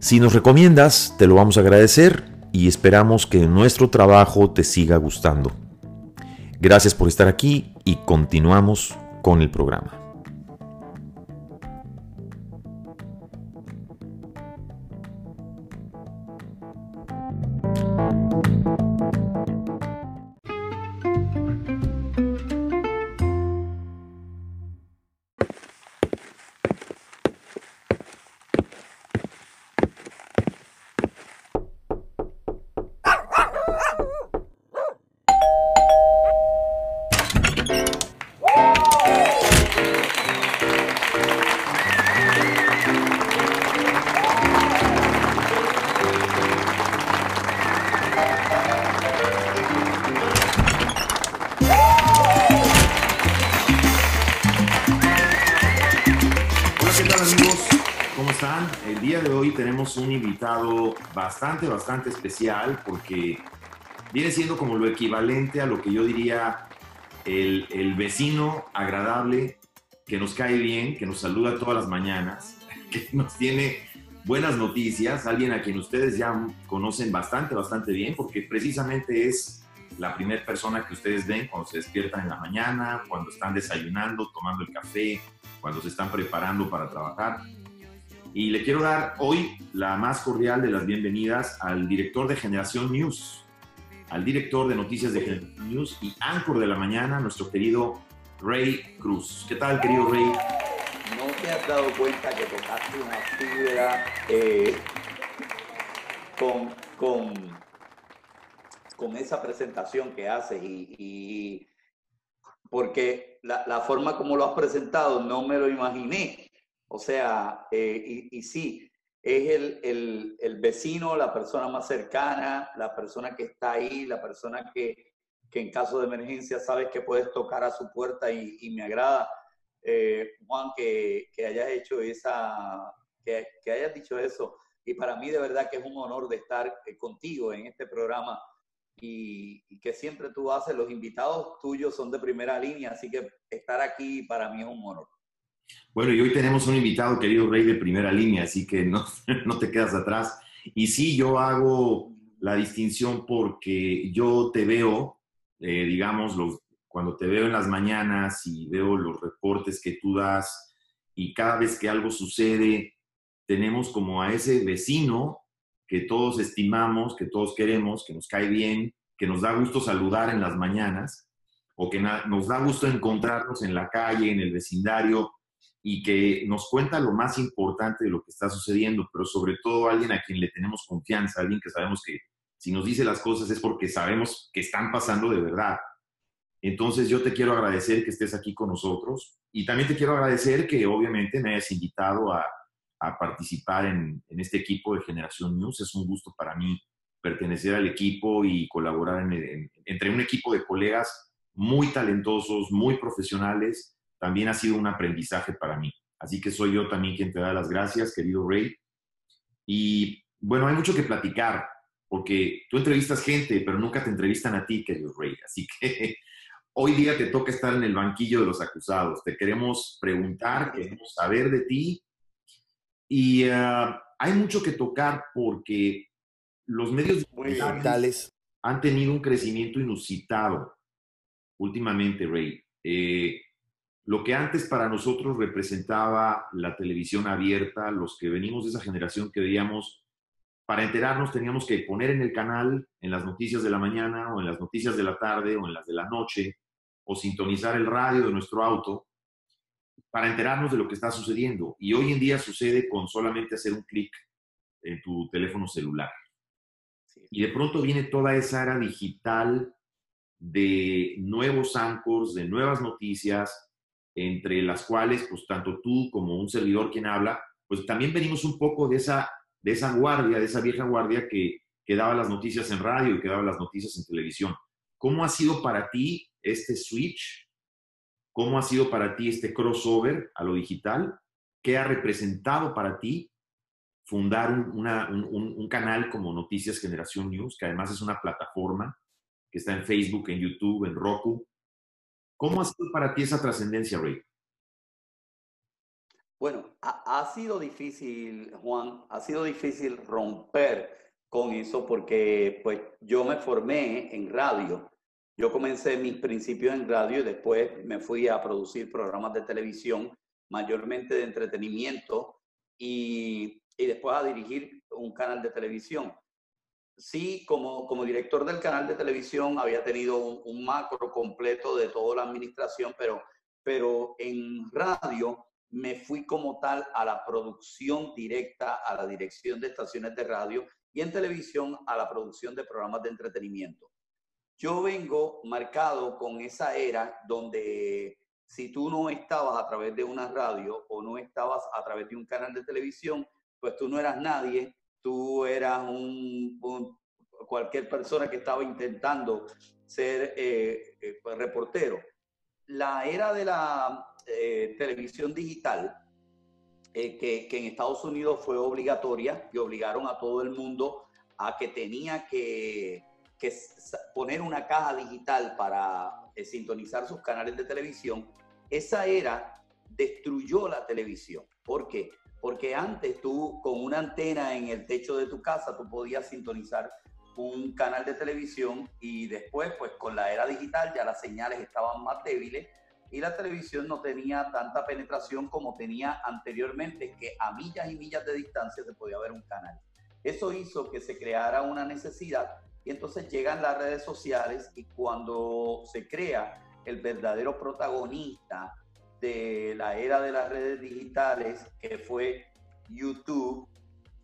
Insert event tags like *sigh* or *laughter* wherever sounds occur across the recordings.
Si nos recomiendas, te lo vamos a agradecer y esperamos que nuestro trabajo te siga gustando. Gracias por estar aquí y continuamos con el programa. Bastante, bastante especial porque viene siendo como lo equivalente a lo que yo diría el, el vecino agradable que nos cae bien, que nos saluda todas las mañanas, *laughs* que nos tiene buenas noticias, alguien a quien ustedes ya conocen bastante, bastante bien, porque precisamente es la primera persona que ustedes ven cuando se despiertan en la mañana, cuando están desayunando, tomando el café, cuando se están preparando para trabajar. Y le quiero dar hoy la más cordial de las bienvenidas al director de Generación News, al director de Noticias de Generación News y Anchor de la Mañana, nuestro querido Ray Cruz. ¿Qué tal, querido Ray? ¿No te has dado cuenta que tocaste una fibra eh, con, con, con, esa presentación que haces? Y, porque la, la forma como lo has presentado no me lo imaginé o sea, eh, y, sí, es el, el, vecino, la persona más cercana, la persona que está ahí, la persona que, que en caso de emergencia sabes que puedes tocar a su puerta y, me agrada, eh, Juan, que, que, hayas hecho esa, que, que, hayas dicho eso. Y para mí de verdad que es un honor de estar eh, contigo en este programa y que siempre tú haces, los invitados tuyos son de primera línea, así que estar aquí para mí es un honor. Bueno, y hoy tenemos un invitado, querido Rey, de primera línea, así que no, *laughs* no te quedas atrás. Y sí, yo hago la distinción porque yo te veo, eh, digamos, cuando te veo en las mañanas y veo los reportes que tú das y cada vez que algo sucede, tenemos como a ese vecino que todos estimamos, que todos queremos, que nos cae bien, que nos da gusto saludar en las mañanas o que nos da gusto encontrarnos en la calle, en el vecindario, y que nos cuenta lo más importante de lo que está sucediendo, pero sobre todo alguien a quien le tenemos confianza, alguien que sabemos que si nos dice las cosas es porque sabemos que están pasando de verdad. Entonces yo te quiero agradecer que estés aquí con nosotros y también te quiero agradecer que obviamente me hayas invitado a, a participar en, en, este equipo de Generación News. Es un gusto para mí pertenecer al equipo y colaborar en, entre un equipo de colegas muy talentosos, muy profesionales también ha sido un aprendizaje para mí. Así que soy yo también quien te da las gracias, querido Ray. Y bueno, hay mucho que platicar, porque tú entrevistas gente, pero nunca te entrevistan a ti, querido Ray. Así que *laughs* hoy día te toca estar en el banquillo de los acusados. Te queremos preguntar, queremos saber de ti. Y uh, hay mucho que tocar porque los medios digitales han tenido un crecimiento inusitado últimamente, Ray. Eh, lo que antes para nosotros representaba la televisión abierta, los que venimos de esa generación que veíamos para enterarnos teníamos que poner en el canal, en las noticias de la mañana o en las noticias de la tarde o en las de la noche, o sintonizar el radio de nuestro auto para enterarnos de lo que está sucediendo. Y hoy en día sucede con solamente hacer un clic en tu teléfono celular. Y de pronto viene toda esa era digital de nuevos anchors, de nuevas noticias, entre las cuales, pues tanto tú como un servidor quien habla, pues también venimos un poco de esa, de esa guardia, de esa vieja guardia que, que daba las noticias en radio y que daba las noticias en televisión. ¿Cómo ha sido para ti este switch? ¿Cómo ha sido para ti este crossover a lo digital? ¿Qué ha representado para ti fundar un, canal como Noticias Generación News, que además es una plataforma que está en Facebook, en YouTube, en Roku? ¿Cómo ha sido para ti esa trascendencia, Ray? Bueno, ha, sido difícil, Juan, ha sido difícil romper con eso porque pues yo me formé en radio. Yo comencé mis principios en radio y después me fui a producir programas de televisión, mayormente de entretenimiento, y y después a dirigir un canal de televisión. Sí, como, como director del canal de televisión había tenido un, macro completo de toda la administración, pero, pero en radio me fui como tal a la producción directa, a la dirección de estaciones de radio y en televisión a la producción de programas de entretenimiento. Yo vengo marcado con esa era donde si tú no estabas a través de una radio o no estabas a través de un canal de televisión, pues tú no eras nadie, tú eras un, cualquier persona que estaba intentando ser eh, eh, reportero. La era de la eh, televisión digital, que, que, en Estados Unidos fue obligatoria y obligaron a todo el mundo a que tenía que, que poner una caja digital para sintonizar sus canales de televisión, esa era destruyó la televisión. ¿Por qué? Porque antes tú con una antena en el techo de tu casa, tú podías sintonizar un canal de televisión y después, pues con la era digital ya las señales estaban más débiles y la televisión no tenía tanta penetración como tenía anteriormente, que a millas y millas de distancia se podía ver un canal. Eso hizo que se creara una necesidad y entonces llegan las redes sociales y cuando se crea el verdadero protagonista de la era de las redes digitales, que fue YouTube,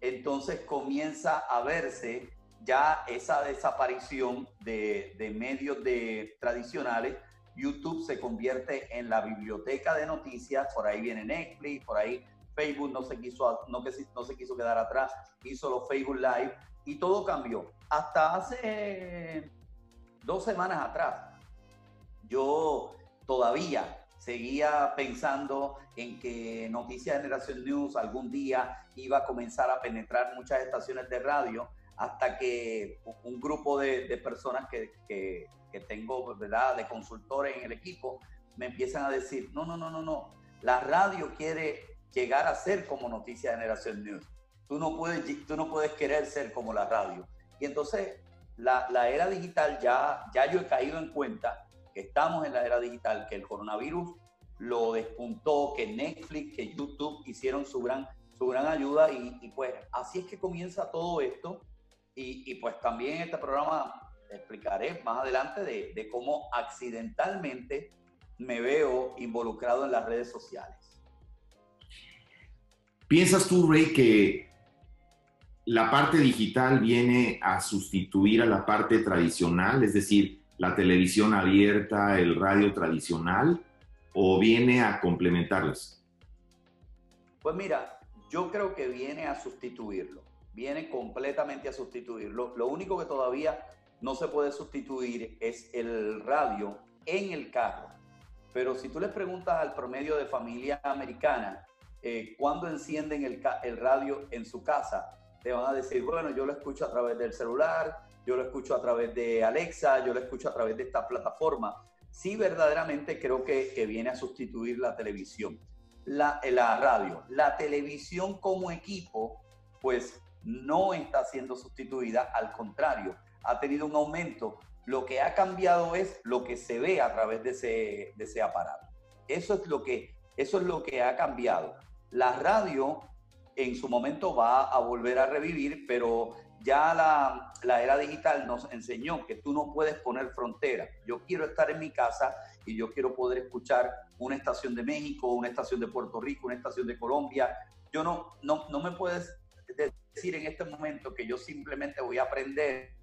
entonces comienza a verse ya esa desaparición de, medios de, tradicionales. YouTube se convierte en la biblioteca de noticias, por ahí viene Netflix, por ahí Facebook no se quiso, no, no se quiso quedar atrás, hizo los Facebook Live y todo cambió. Hasta hace dos semanas atrás, yo todavía seguía pensando en que Noticias Generación News algún día iba a comenzar a penetrar muchas estaciones de radio hasta que un grupo de, personas que, que, tengo, ¿verdad?, de consultores en el equipo, me empiezan a decir, no, no, no, no, no, la radio quiere llegar a ser como Noticias Generación News. Tú no puedes, tú no puedes querer ser como la radio. Y entonces la, la era digital ya, ya yo he caído en cuenta que estamos en la era digital, que el coronavirus lo despuntó, que Netflix, que YouTube hicieron su gran, su gran ayuda y, pues así es que comienza todo esto y, pues también en este programa explicaré más adelante de, cómo accidentalmente me veo involucrado en las redes sociales. ¿Piensas tú, Ray, que la parte digital viene a sustituir a la parte tradicional? Es decir, la televisión abierta, el radio tradicional, o viene a complementarlas? Pues mira, yo creo que viene a sustituirlo, viene completamente a sustituirlo. Lo único que todavía no se puede sustituir es el radio en el carro. Pero si tú les preguntas al promedio de familia americana, eh, ¿cuándo encienden el, el radio en su casa? Te van a decir, bueno, yo lo escucho a través del celular, yo lo escucho a través de Alexa, yo lo escucho a través de esta plataforma. Sí, verdaderamente creo que, que viene a sustituir la televisión, la, la radio. La televisión como equipo, pues no está siendo sustituida, al contrario, ha tenido un aumento. Lo que ha cambiado es lo que se ve a través de ese, de ese aparato. Eso es, lo que, eso es lo que ha cambiado. La radio en su momento va a volver a revivir, pero ya la, era digital nos enseñó que tú no puedes poner frontera. Yo quiero estar en mi casa y yo quiero poder escuchar una estación de México, una estación de Puerto Rico, una estación de Colombia. Yo no, no, no me puedes decir en este momento que yo simplemente voy a aprender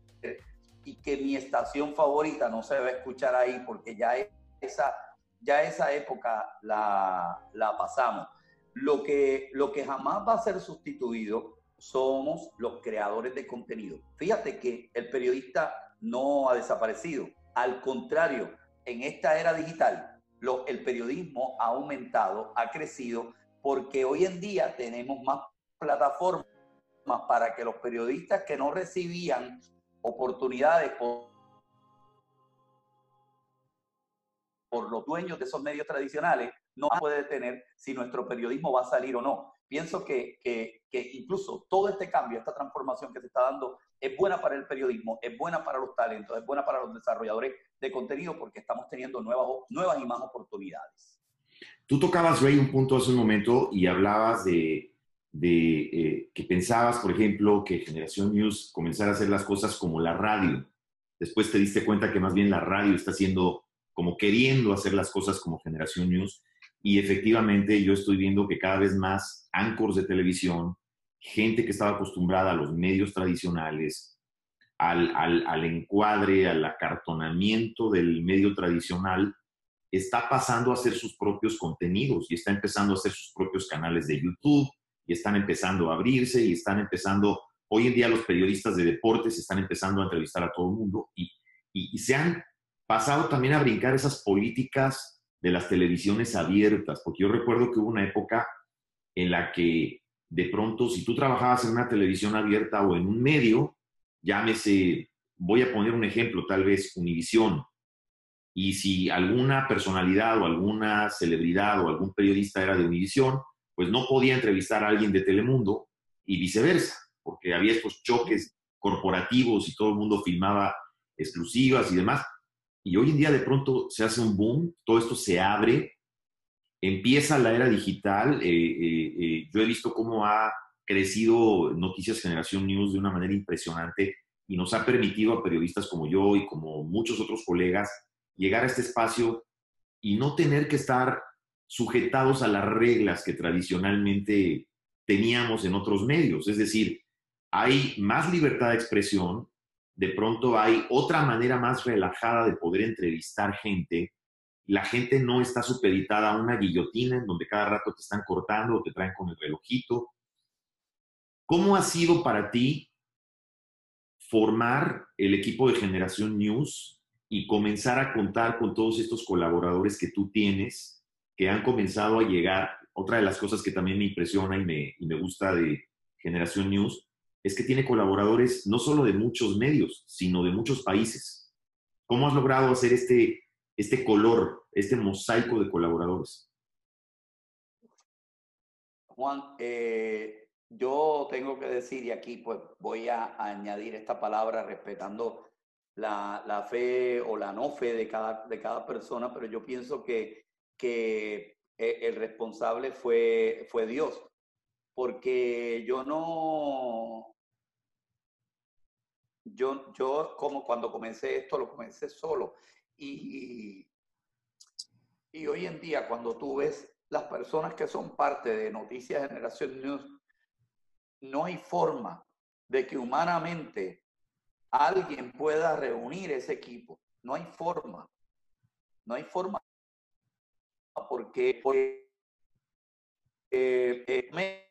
y que mi estación favorita no se va a escuchar ahí porque ya esa, ya esa época la, la pasamos. Lo que, lo que jamás va a ser sustituido somos los creadores de contenido. Fíjate que el periodista no ha desaparecido. Al contrario, en esta era digital, el periodismo ha aumentado, ha crecido, porque hoy en día tenemos más plataformas para que los periodistas que no recibían oportunidades por, por los dueños de esos medios tradicionales no puede tener si nuestro periodismo va a salir o no. Pienso que, que, que, incluso todo este cambio, esta transformación que se está dando, es buena para el periodismo, es buena para los talentos, es buena para los desarrolladores de contenido porque estamos teniendo nuevas, nuevas y más oportunidades. Tú tocabas, Ray, un punto hace un momento y hablabas de, de eh, que pensabas, por ejemplo, que Generación News comenzara a hacer las cosas como la radio. Después te diste cuenta que más bien la radio está haciendo como queriendo hacer las cosas como Generación News y efectivamente yo estoy viendo que cada vez más anchors de televisión, gente que estaba acostumbrada a los medios tradicionales, al, al, encuadre, al acartonamiento del medio tradicional, está pasando a hacer sus propios contenidos y está empezando a hacer sus propios canales de YouTube y están empezando a abrirse y están empezando, hoy en día los periodistas de deportes están empezando a entrevistar a todo el mundo y, y, y se han pasado también a brincar esas políticas de las televisiones abiertas, porque yo recuerdo que hubo una época en la que de pronto si tú trabajabas en una televisión abierta o en un medio, llámese, voy a poner un ejemplo, tal vez Univisión, y si alguna personalidad o alguna celebridad o algún periodista era de Univisión, pues no podía entrevistar a alguien de Telemundo y viceversa, porque había estos choques corporativos y todo el mundo filmaba exclusivas y demás. Y hoy en día de pronto se hace un boom, todo esto se abre, empieza la era digital. Eh, eh, eh, yo he visto cómo ha crecido Noticias Generación News de una manera impresionante y nos ha permitido a periodistas como yo y como muchos otros colegas llegar a este espacio y no tener que estar sujetados a las reglas que tradicionalmente teníamos en otros medios. Es decir, hay más libertad de expresión, de pronto hay otra manera más relajada de poder entrevistar gente. La gente no está supeditada a una guillotina en donde cada rato te están cortando o te traen con el relojito. ¿Cómo ha sido para ti formar el equipo de Generación News y comenzar a contar con todos estos colaboradores que tú tienes, que han comenzado a llegar? Otra de las cosas que también me impresiona y me, y me gusta de Generación News es que tiene colaboradores no solo de muchos medios, sino de muchos países. ¿Cómo has logrado hacer este, este color, este mosaico de colaboradores? Juan, eh, yo tengo que decir, y aquí pues voy a, añadir esta palabra respetando la, la, fe o la no fe de cada, de cada persona, pero yo pienso que, que eh, el responsable fue, fue Dios, porque yo no, yo, yo como cuando comencé esto, lo comencé solo. Y, y hoy en día, cuando tú ves las personas que son parte de Noticias Generación News, no hay forma de que humanamente alguien pueda reunir ese equipo. No hay forma. No hay forma. Porque, porque eh, eh,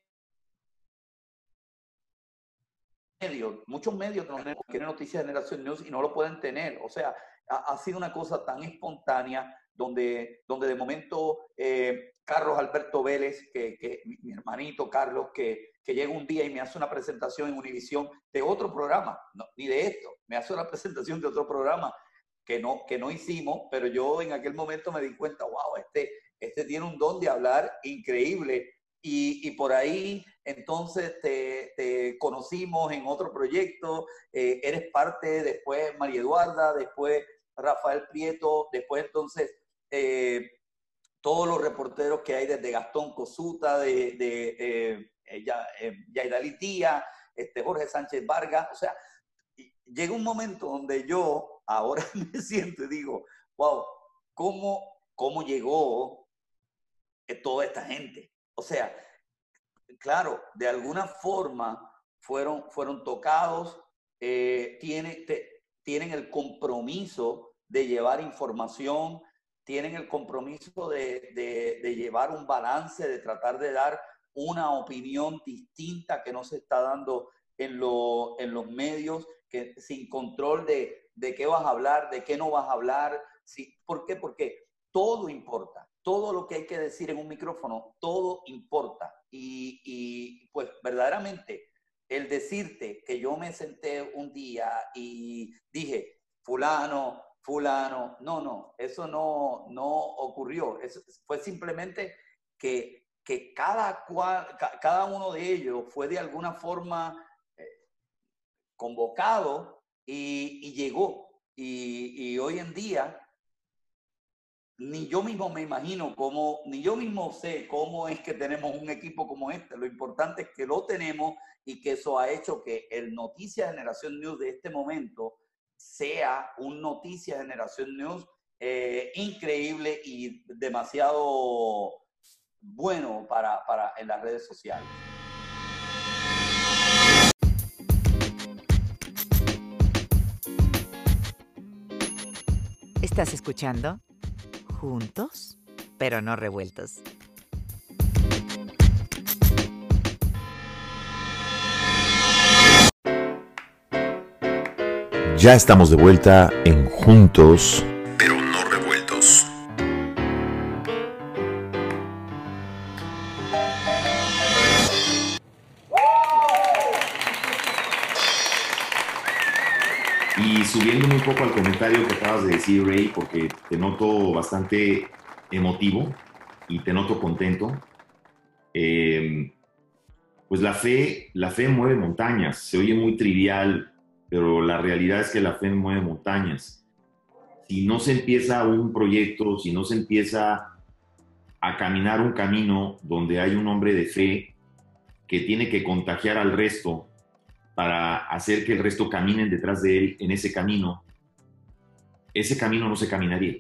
muchos medios tienen noticias de Generación News y no lo pueden tener. O sea, ha, sido una cosa tan espontánea donde, donde de momento eh, Carlos Alberto Vélez, que, mi, hermanito Carlos, que, que, llega un día y me hace una presentación en Univisión de otro programa, ni de esto, me hace una *laughs* presentación de otro programa que no, que no hicimos, pero yo en aquel momento me di cuenta, wow, este, este tiene un don de hablar increíble y, por ahí entonces te, conocimos en otro proyecto, eh, eres parte, después María Eduarda, después Rafael Prieto, después entonces eh, todos los reporteros que hay desde Gastón Cosuta, de, de eh, eh este, Jorge Sánchez Vargas, o sea, llega un momento donde yo ahora *laughs* me siento y digo, wow, ¿cómo, cómo llegó toda esta gente? O sea, claro, de alguna forma fueron, fueron tocados, eh, tienen el compromiso de llevar información, tienen el compromiso de, llevar un balance, de tratar de dar una opinión distinta que no se está dando en, en los medios, que sin control de, de, qué vas a hablar, de qué no vas a hablar. Sí, ¿Por qué? Porque todo importa, todo lo que hay que decir en un micrófono, todo importa. Y, y pues verdaderamente el decirte que yo me senté un día y dije, fulano, fulano, no, no, eso no, no ocurrió. Fue simplemente que, que cada, cada uno de ellos fue de alguna forma eh, convocado y, llegó. Y, hoy en día, ni yo mismo me imagino cómo, ni yo mismo sé cómo es que tenemos un equipo como este. Lo importante es que lo tenemos y que eso ha hecho que el Noticia Generación News de este momento sea un Noticia Generación News eh, increíble y demasiado bueno para, para en las redes sociales. ¿Estás escuchando? Juntos, pero no revueltos. Ya estamos de vuelta en Juntos, un poco al comentario que acabas de decir, Ray, porque te noto bastante emotivo y te noto contento. Em, pues la fe, la fe mueve montañas. Se oye muy trivial pero la realidad es que la fe mueve montañas. Si no se empieza un proyecto, si no se empieza a caminar un camino donde hay un hombre de fe que tiene que contagiar al resto para hacer que el resto caminen detrás de él en ese camino, ese camino no se caminaría.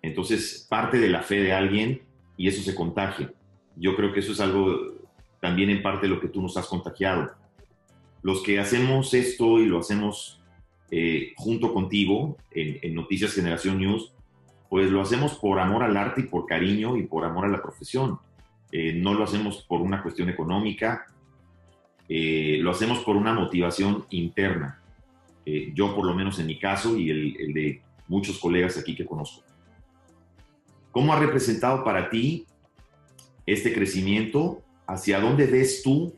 Entonces, parte de la fe de alguien y eso se contagia. Yo creo que eso es algo también en parte lo que tú nos has contagiado los que hacemos esto y lo hacemos eh, junto contigo en, Noticias Generación News, pues lo hacemos por amor al arte y por cariño y por amor a la profesión. Eh, no lo hacemos por una cuestión económica, eh, lo hacemos por una motivación interna. yo por lo menos en mi caso y el, el de muchos colegas aquí que conozco. ¿Cómo ha representado para ti este crecimiento? ¿Hacia dónde ves tú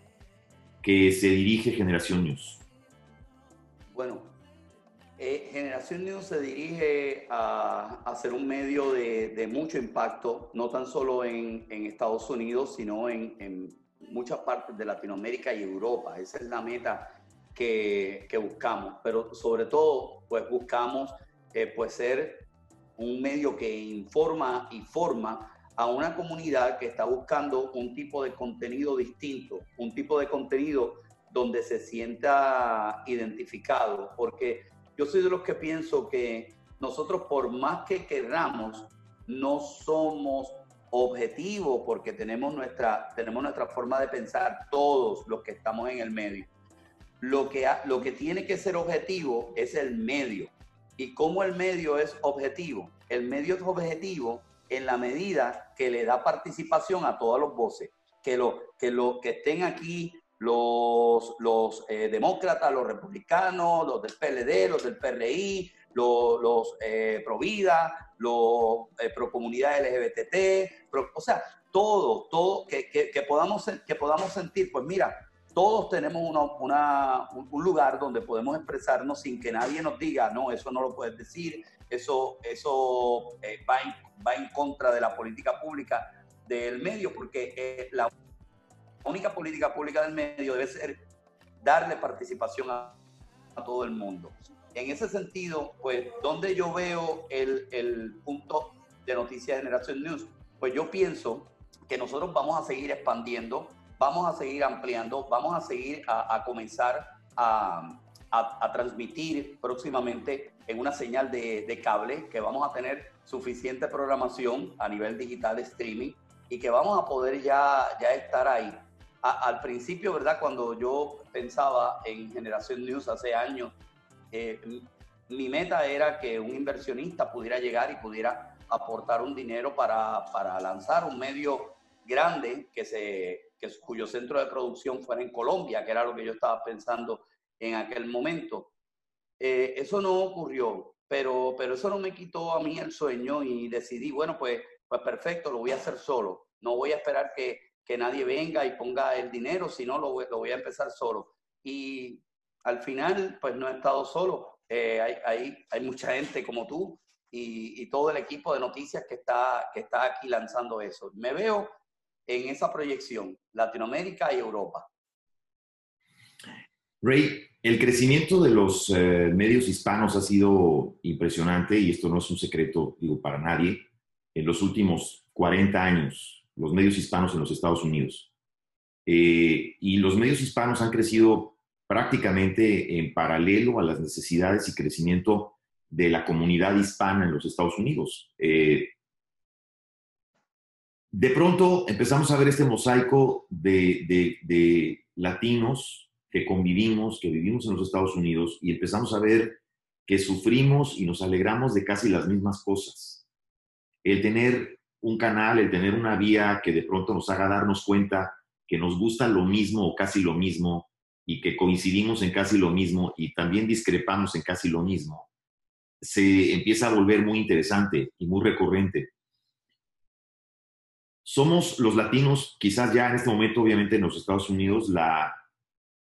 que se dirige Generación News? Bueno, eh, Generación News se dirige a, a ser un medio de, mucho impacto, no tan solo en, Estados Unidos, sino en, muchas partes de Latinoamérica y Europa. Esa es la meta que, buscamos, pero sobre todo, pues buscamos eh, pues ser un medio que informa y forma a una comunidad que está buscando un tipo de contenido distinto, un tipo de contenido donde se sienta identificado, porque yo soy de los que pienso que nosotros por más que queramos, no somos objetivos porque tenemos nuestra, tenemos nuestra forma de pensar todos los que estamos en el medio. Lo que, lo que tiene que ser objetivo es el medio. ¿Y cómo el medio es objetivo? El medio es objetivo en la medida que le da participación a todos los voces, que, lo, que, lo, que estén aquí los, los eh, demócratas, los republicanos, los del PLD, los del PRI, los, los eh, pro vida, los eh, pro comunidad LGBT, o sea, todo, todo, que, que, podamos, que podamos sentir, pues mira, todos tenemos una, un lugar donde podemos expresarnos sin que nadie nos diga, no, eso no lo puedes decir, eso, eso va, en, va en contra de la política pública del medio, porque eh, la única política pública del medio debe ser darle participación a, todo el mundo. En ese sentido, pues, donde yo veo el, el punto de Noticias Generación News, pues yo pienso que nosotros vamos a seguir expandiendo, vamos a seguir ampliando, vamos a seguir a, comenzar a, a, transmitir próximamente en una señal de, de, cable, que vamos a tener suficiente programación a nivel digital de streaming y que vamos a poder ya, ya estar ahí. al principio, ¿verdad? Cuando yo pensaba en Generación News hace años, eh, mi meta era que un inversionista pudiera llegar y pudiera aportar un dinero para, para lanzar un medio grande que se, que, cuyo centro de producción fuera en Colombia, que era lo que yo estaba pensando en aquel momento. Eh, eso no ocurrió, pero, pero eso no me quitó a mí el sueño y decidí, bueno, pues, pues perfecto, lo voy a hacer solo. No voy a esperar que, que nadie venga y ponga el dinero, sino lo, lo voy a empezar solo. Y al final, pues no he estado solo. Eh, hay, mucha gente como tú y, todo el equipo de noticias que está, que está aquí lanzando eso. Me veo en esa proyección, Latinoamérica y Europa. Ray, el crecimiento de los eh, medios hispanos ha sido impresionante y esto no es un secreto, para nadie. En los últimos 40 años, los medios hispanos en los Estados Unidos. Eh, y los medios hispanos han crecido prácticamente en paralelo a las necesidades y crecimiento de la comunidad hispana en los Estados Unidos. Eh, de pronto empezamos a ver este mosaico de, latinos que convivimos, que vivimos en los Estados Unidos y empezamos a ver que sufrimos y nos alegramos de casi las mismas cosas. El tener un canal, el tener una vía que de pronto nos haga darnos cuenta que nos gusta lo mismo o casi lo mismo y que coincidimos en casi lo mismo y también discrepamos en casi lo mismo, se empieza a volver muy interesante y muy recurrente somos los latinos, quizás ya en este momento, obviamente en los Estados Unidos, la,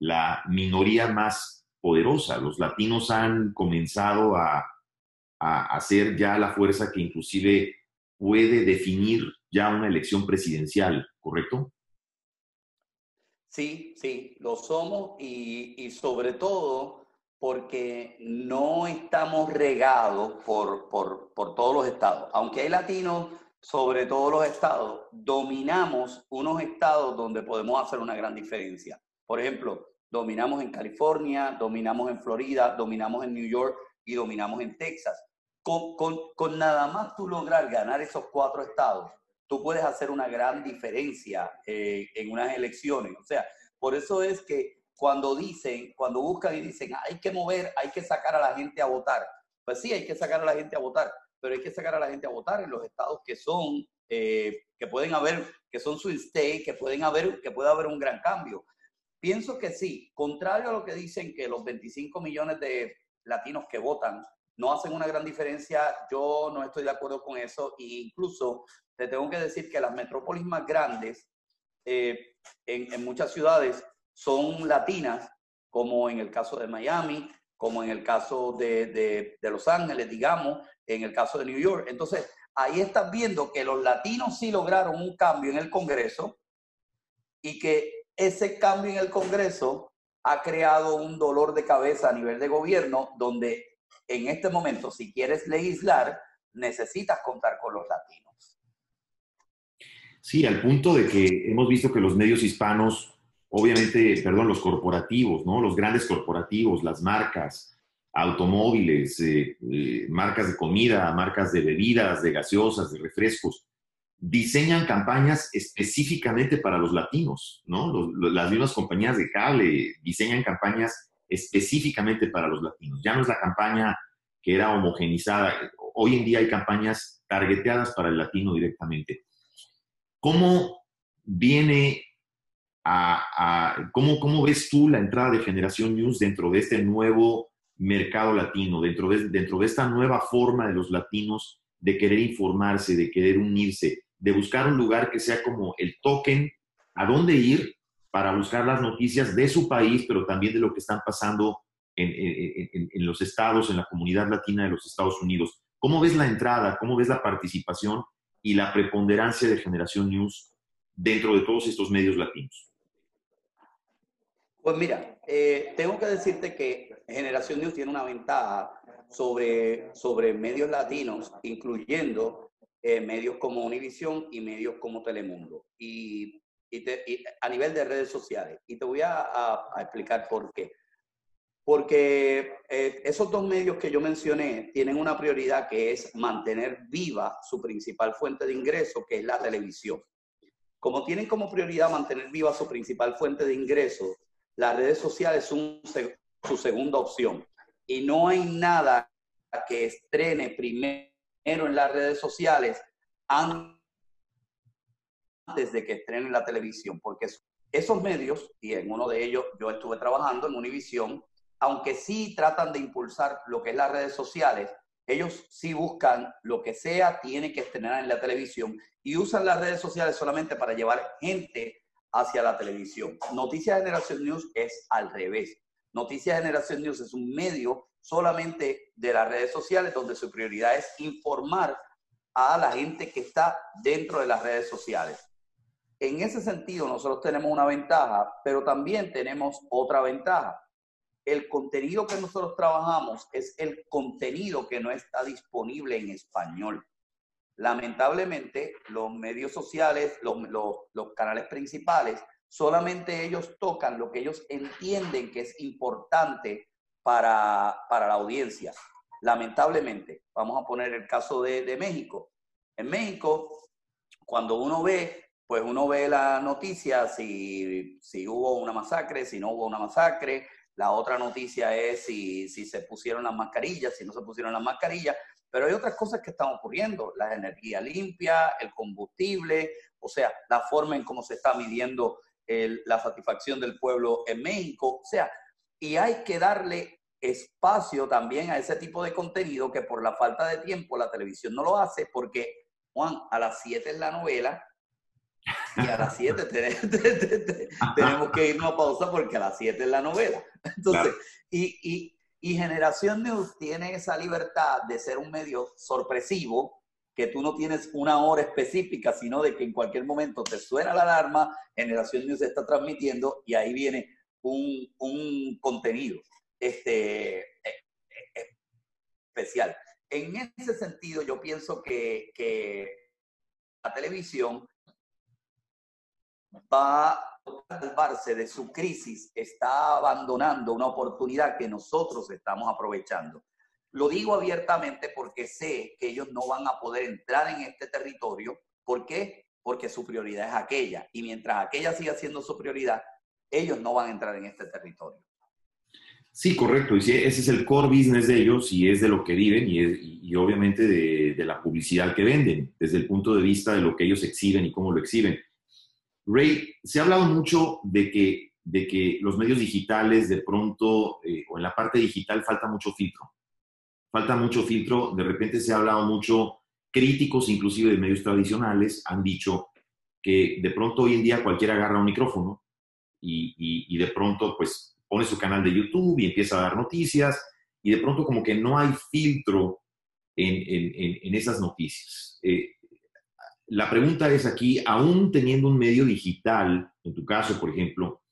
la minoría más poderosa. Los latinos han comenzado a, a, ser ya la fuerza que inclusive puede definir ya una elección presidencial, ¿correcto? Sí, sí, lo somos y, y sobre todo porque no estamos regados por, por, por todos los estados. Aunque hay latinos sobre todos los estados, dominamos unos estados donde podemos hacer una gran diferencia. Por ejemplo, dominamos en California, dominamos en Florida, dominamos en New York y dominamos en Texas. Con, con, nada más tú lograr ganar esos cuatro estados, tú puedes hacer una gran diferencia eh, en unas elecciones. O sea, por eso es que cuando dicen, cuando buscan y dicen, hay que mover, hay que sacar a la gente a votar. Pues sí, hay que sacar a la gente a votar, pero hay que sacar a la gente a votar en los estados que son, eh, que pueden haber, que son su state, que pueden haber, que puede haber un gran cambio. Pienso que sí, contrario a lo que dicen que los 25 millones de latinos que votan no hacen una gran diferencia, yo no estoy de acuerdo con eso e incluso te tengo que decir que las metrópolis más grandes eh, en, muchas ciudades son latinas, como en el caso de Miami, como en el caso de, de, de, Los Ángeles, digamos, en el caso de New York. Entonces, ahí estás viendo que los latinos sí lograron un cambio en el Congreso y que ese cambio en el Congreso ha creado un dolor de cabeza a nivel de gobierno donde en este momento, si quieres legislar, necesitas contar con los latinos. Sí, al punto de que hemos visto que los medios hispanos obviamente, perdón, los corporativos, ¿no? Los grandes corporativos, las marcas, automóviles, eh, eh, marcas de comida, marcas de bebidas, de gaseosas, de refrescos, diseñan campañas específicamente para los latinos, ¿no? las mismas compañías de cable diseñan campañas específicamente para los latinos. Ya no es la campaña que era homogenizada. Hoy en día hay campañas targeteadas para el latino directamente. ¿Cómo viene a, ¿cómo, ¿cómo, ves tú la entrada de Generación News dentro de este nuevo mercado latino, dentro de, dentro de esta nueva forma de los latinos de querer informarse, de querer unirse, de buscar un lugar que sea como el token, a dónde ir para buscar las noticias de su país, pero también de lo que están pasando en, los estados, en la comunidad latina de los Estados Unidos. ¿Cómo ves la entrada? ¿Cómo ves la participación y la preponderancia de Generación News dentro de todos estos medios latinos? Pues mira, eh, tengo que decirte que Generación News tiene una ventaja sobre, sobre medios latinos, incluyendo eh, medios como Univisión y medios como Telemundo. Y, a nivel de redes sociales. Y te voy a, explicar por qué. Porque eh, esos dos medios que yo mencioné tienen una prioridad que es mantener viva su principal fuente de ingreso, que es la televisión. Como tienen como prioridad mantener viva su principal fuente de ingreso, las redes sociales son su segunda opción. Y no hay nada que estrene primero en las redes sociales antes de que estrenen la televisión, porque esos medios, y en uno de ellos yo estuve trabajando en Univisión, aunque sí tratan de impulsar lo que es las redes sociales, ellos sí buscan lo que sea, tiene que estrenar en la televisión y usan las redes sociales solamente para llevar gente hacia la televisión. Noticias Generación News es al revés. Noticias Generación News es un medio solamente de las redes sociales donde su prioridad es informar a la gente que está dentro de las redes sociales. En ese sentido, nosotros tenemos una ventaja, pero también tenemos otra ventaja. El contenido que nosotros trabajamos es el contenido que no está disponible en español. Lamentablemente, los medios sociales, los, canales principales, solamente ellos tocan lo que ellos entienden que es importante para, la audiencia. Lamentablemente, vamos a poner el caso de, México. En México, cuando uno ve, pues uno ve la noticia si, si hubo una masacre, si no hubo una masacre. La otra noticia es si, si se pusieron las mascarillas, si no se pusieron las mascarillas. Pero hay otras cosas que están ocurriendo, la energía limpia, el combustible, o sea, la forma en cómo se está midiendo la satisfacción del pueblo en México. O sea, y hay que darle espacio también a ese tipo de contenido que por la falta de tiempo la televisión no lo hace porque, Juan, a las 7 es la novela *laughs* y a las 7 tenemos que irnos a pausa porque a las 7 es la novela. *laughs* Entonces, y, y, y Generación News tiene esa libertad de ser un medio sorpresivo, que tú no tienes una hora específica, sino de que en cualquier momento te suena la alarma, Generación News está transmitiendo y ahí viene un, contenido este, e, e, e, especial. En ese sentido, yo pienso que, la televisión va a salvarse de su crisis, está abandonando una oportunidad que nosotros estamos aprovechando. Lo digo abiertamente porque sé que ellos no van a poder entrar en este territorio. ¿Por qué? Porque su prioridad es aquella. Y mientras aquella siga siendo su prioridad, ellos no van a entrar en este territorio. Sí, correcto. Y ese es el core business de ellos y es de lo que viven y, obviamente de, la publicidad que venden, desde el punto de vista de lo que ellos exhiben y cómo lo exhiben. Ray, se ha hablado mucho de que, de que los medios digitales de pronto, eh, o en la parte digital, falta mucho filtro. Falta mucho filtro. De repente se ha hablado mucho, críticos inclusive de medios tradicionales han dicho que de pronto hoy en día cualquiera agarra un micrófono y, de pronto pues pone su canal de YouTube y empieza a dar noticias y de pronto como que no hay filtro en, esas noticias. Eh, la pregunta es aquí, aún teniendo un medio digital, en tu caso, por ejemplo,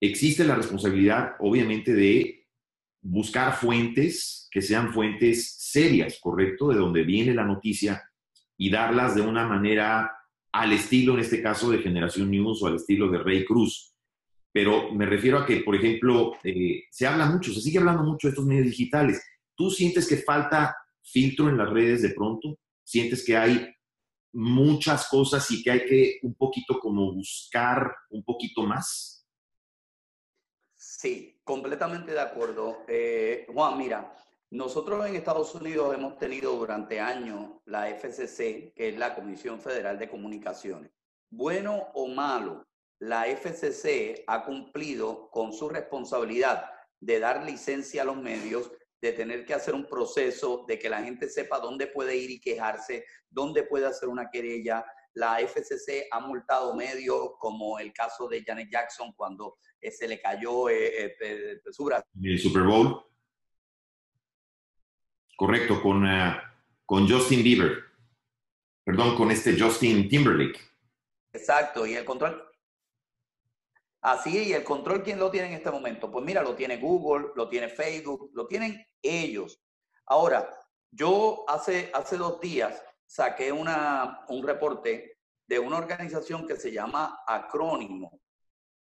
existe la responsabilidad, obviamente, de buscar fuentes que sean fuentes serias, ¿correcto? De donde viene la noticia y darlas de una manera al estilo, en este caso, de Generación News o al estilo de Rey Cruz pero me refiero a que, por ejemplo, eh, se habla mucho, se sigue hablando mucho de estos medios digitales. ¿Tú sientes que falta filtro en las redes de pronto? ¿Sientes que hay muchas cosas y que hay que un poquito como buscar un poquito más? Sí, completamente de acuerdo. Eh, Juan, mira, nosotros en Estados Unidos hemos tenido durante años la FCC, que es la Comisión Federal de Comunicaciones. Bueno o malo, la FCC ha cumplido con su responsabilidad de dar licencia a los medios, de tener que hacer un proceso, de que la gente sepa dónde puede ir y quejarse, dónde puede hacer una querella. La FCC ha multado medios, como el caso de Janet Jackson cuando eh, se le cayó eh, eh, su El Super Bowl. Correcto, con, con Justin Bieber. Perdón, con este Justin Timberlake. Exacto, y el control Así, y el control, ¿quién lo tiene en este momento? Pues mira, lo tiene Google, lo tiene Facebook, lo tienen ellos. Ahora, yo hace, hace dos días saqué una, un reporte de una organización que se llama Acrónimo.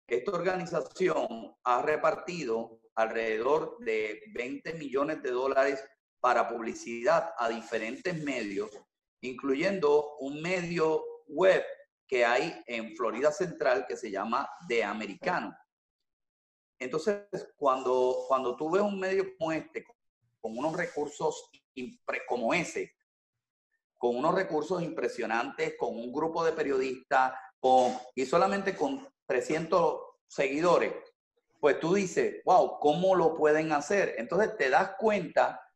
Esta organización ha repartido alrededor de 20 millones de dólares para publicidad a diferentes medios, incluyendo un medio web que hay en Florida Central que se llama The Americano. Entonces, cuando, cuando tú ves un medio como este, con unos recursos como ese, con unos recursos impresionantes, con un grupo de periodistas, y solamente con 300 seguidores, pues tú dices, wow, ¿cómo lo pueden hacer? Entonces te das cuenta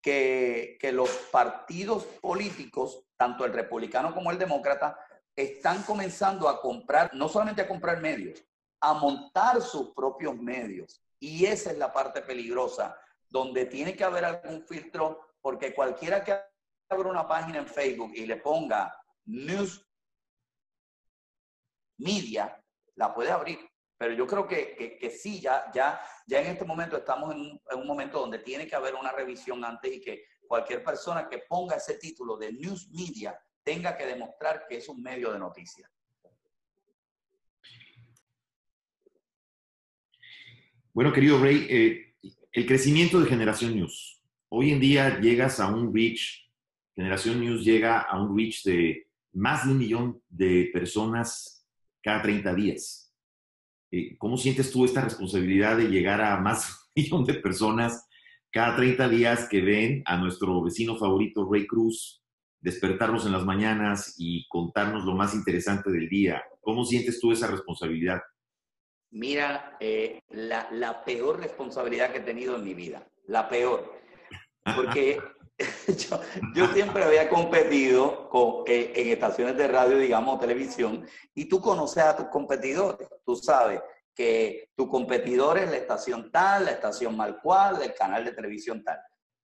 que, que los partidos políticos, tanto el republicano como el demócrata, están comenzando a comprar, no solamente a comprar medios, a montar sus propios medios. Y esa es la parte peligrosa, donde tiene que haber algún filtro, porque cualquiera que abra una página en Facebook y le ponga News Media, la puede abrir. Pero yo creo que, que, sí, ya, ya, ya en este momento estamos en un, en un momento donde tiene que haber una revisión antes y que cualquier persona que ponga ese título de News Media tenga que demostrar que es un medio de noticias. Bueno, querido Ray, eh, el crecimiento de Generación News. Hoy en día llegas a un reach, Generación News llega a un reach de más de un millón de personas cada 30 días. Eh, ¿Cómo sientes tú esta responsabilidad de llegar a más de un millón de personas cada 30 días que ven a nuestro vecino favorito, Ray Cruz, despertarnos en las mañanas y contarnos lo más interesante del día. ¿Cómo sientes tú esa responsabilidad? Mira, eh, la, la, peor responsabilidad que he tenido en mi vida, la peor. Porque *laughs* *laughs* yo, yo, siempre había competido con, eh, en estaciones de radio, digamos, televisión, y tú conoces a tus competidores. Tú sabes que tu competidor es la estación tal, la estación mal cual, el canal de televisión tal.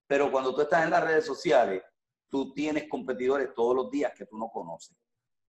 Pero cuando tú estás en las redes sociales, tú tienes competidores todos los días que tú no conoces.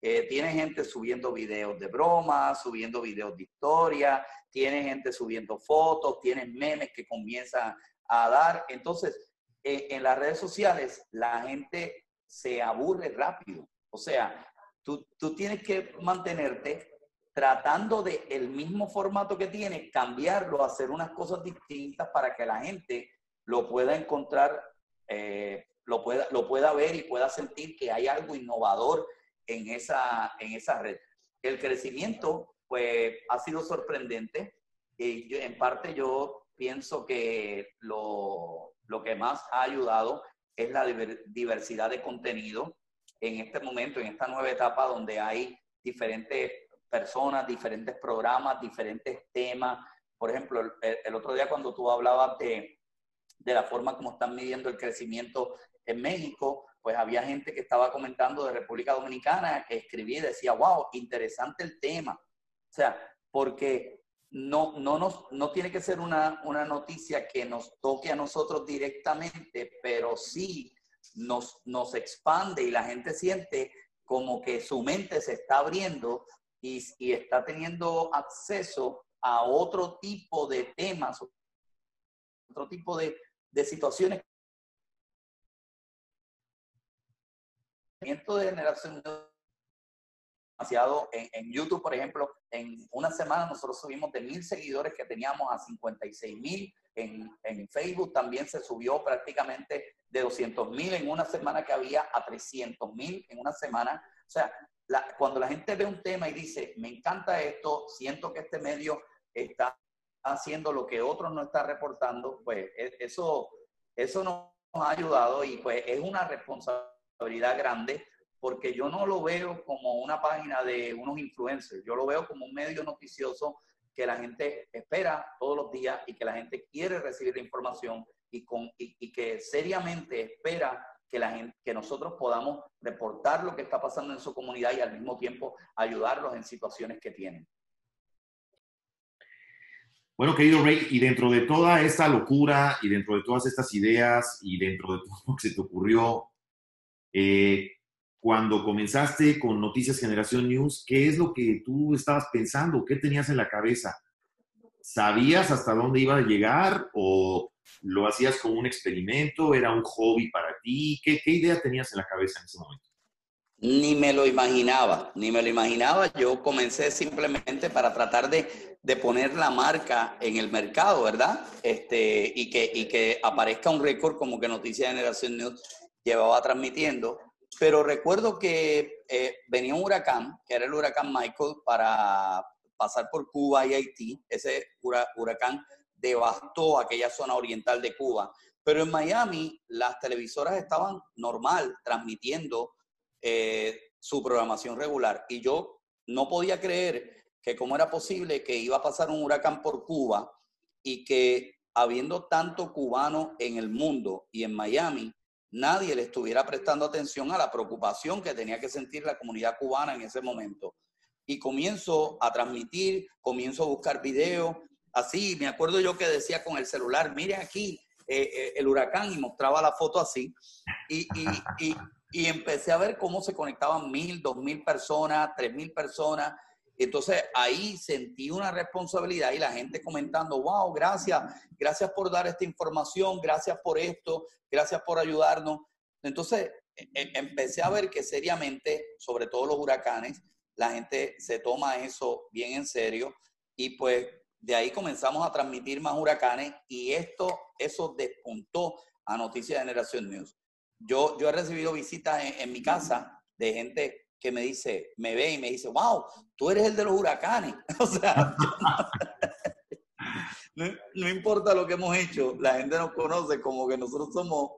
Eh, tienes gente subiendo videos de broma, subiendo videos de historia, tienes gente subiendo fotos, tienes memes que comienzan a dar. Entonces, eh, en las redes sociales la gente se aburre rápido. O sea, tú, tú tienes que mantenerte tratando de el mismo formato que tienes, cambiarlo, hacer unas cosas distintas para que la gente lo pueda encontrar eh, lo pueda, lo pueda ver y pueda sentir que hay algo innovador en esa, en esa red. El crecimiento, pues, ha sido sorprendente. Y en parte yo pienso que lo, lo que más ha ayudado es la diversidad de contenido en este momento, en esta nueva etapa donde hay diferentes personas, diferentes programas, diferentes temas. Por ejemplo, el, el otro día cuando tú hablabas de, de la forma como están midiendo el crecimiento en México, pues había gente que estaba comentando de República Dominicana, que escribía y decía, wow, interesante el tema. O sea, porque no, no, nos, no tiene que ser una, una noticia que nos toque a nosotros directamente, pero sí nos, nos expande y la gente siente como que su mente se está abriendo y, y está teniendo acceso a otro tipo de temas, otro tipo de, de situaciones de generación demasiado en, YouTube, por ejemplo, en una semana nosotros subimos de mil seguidores que teníamos a 56 mil. En, en, Facebook también se subió prácticamente de 200 mil en una semana que había a 300 mil en una semana. O sea, cuando la gente ve un tema y dice, me encanta esto, siento que este medio está haciendo lo que otros no están reportando, pues e, eso, eso nos ha ayudado y pues es una responsabilidad grande porque yo no lo veo como una página de unos influencers, yo lo veo como un medio noticioso que la gente espera todos los días y que la gente quiere recibir la información y, con, y, que seriamente espera que, la gente, que nosotros podamos reportar lo que está pasando en su comunidad y al mismo tiempo ayudarlos en situaciones que tienen. Bueno, querido Ray, y dentro de toda esta locura y dentro de todas estas ideas y dentro de todo lo que se te ocurrió, eh, cuando comenzaste con Noticias Generación News, ¿qué es lo que tú estabas pensando? ¿Qué tenías en la cabeza? ¿Sabías hasta dónde iba a llegar o lo hacías como un experimento? ¿Era un hobby para ti? ¿Qué, qué idea tenías en la cabeza en ese momento? Ni me lo imaginaba, ni me lo imaginaba. Yo comencé simplemente para tratar de, de poner la marca en el mercado, ¿verdad? Este, y, que, y que aparezca un récord como que Noticias Generación News llevaba transmitiendo. Pero recuerdo que eh, venía un huracán, que era el huracán Michael, para pasar por Cuba y Haití. Ese huracán devastó aquella zona oriental de Cuba. Pero en Miami las televisoras estaban normal transmitiendo eh, su programación regular. Y yo no podía creer que cómo era posible que iba a pasar un huracán por Cuba y que habiendo tanto cubano en el mundo y en Miami, nadie le estuviera prestando atención a la preocupación que tenía que sentir la comunidad cubana en ese momento. Y comienzo a transmitir, comienzo a buscar videos, así, me acuerdo yo que decía con el celular, mire aquí eh, eh, el huracán y mostraba la foto así, y, y, y empecé a ver cómo se conectaban mil, dos mil personas, tres mil personas, entonces ahí sentí una responsabilidad y la gente comentando, wow, gracias, gracias por dar esta información, gracias por esto, gracias por ayudarnos. Entonces e, e, empecé a ver que seriamente, sobre todo los huracanes, la gente se toma eso bien en serio y pues de ahí comenzamos a transmitir más huracanes y esto, eso despuntó a Noticias de Generación News. Yo, yo he recibido visitas en, en mi casa de gente que me dice, me ve y me dice, wow, tú eres el de los huracanes. *laughs* o sea, *laughs* no, importa lo que hemos hecho, la gente nos conoce como que nosotros somos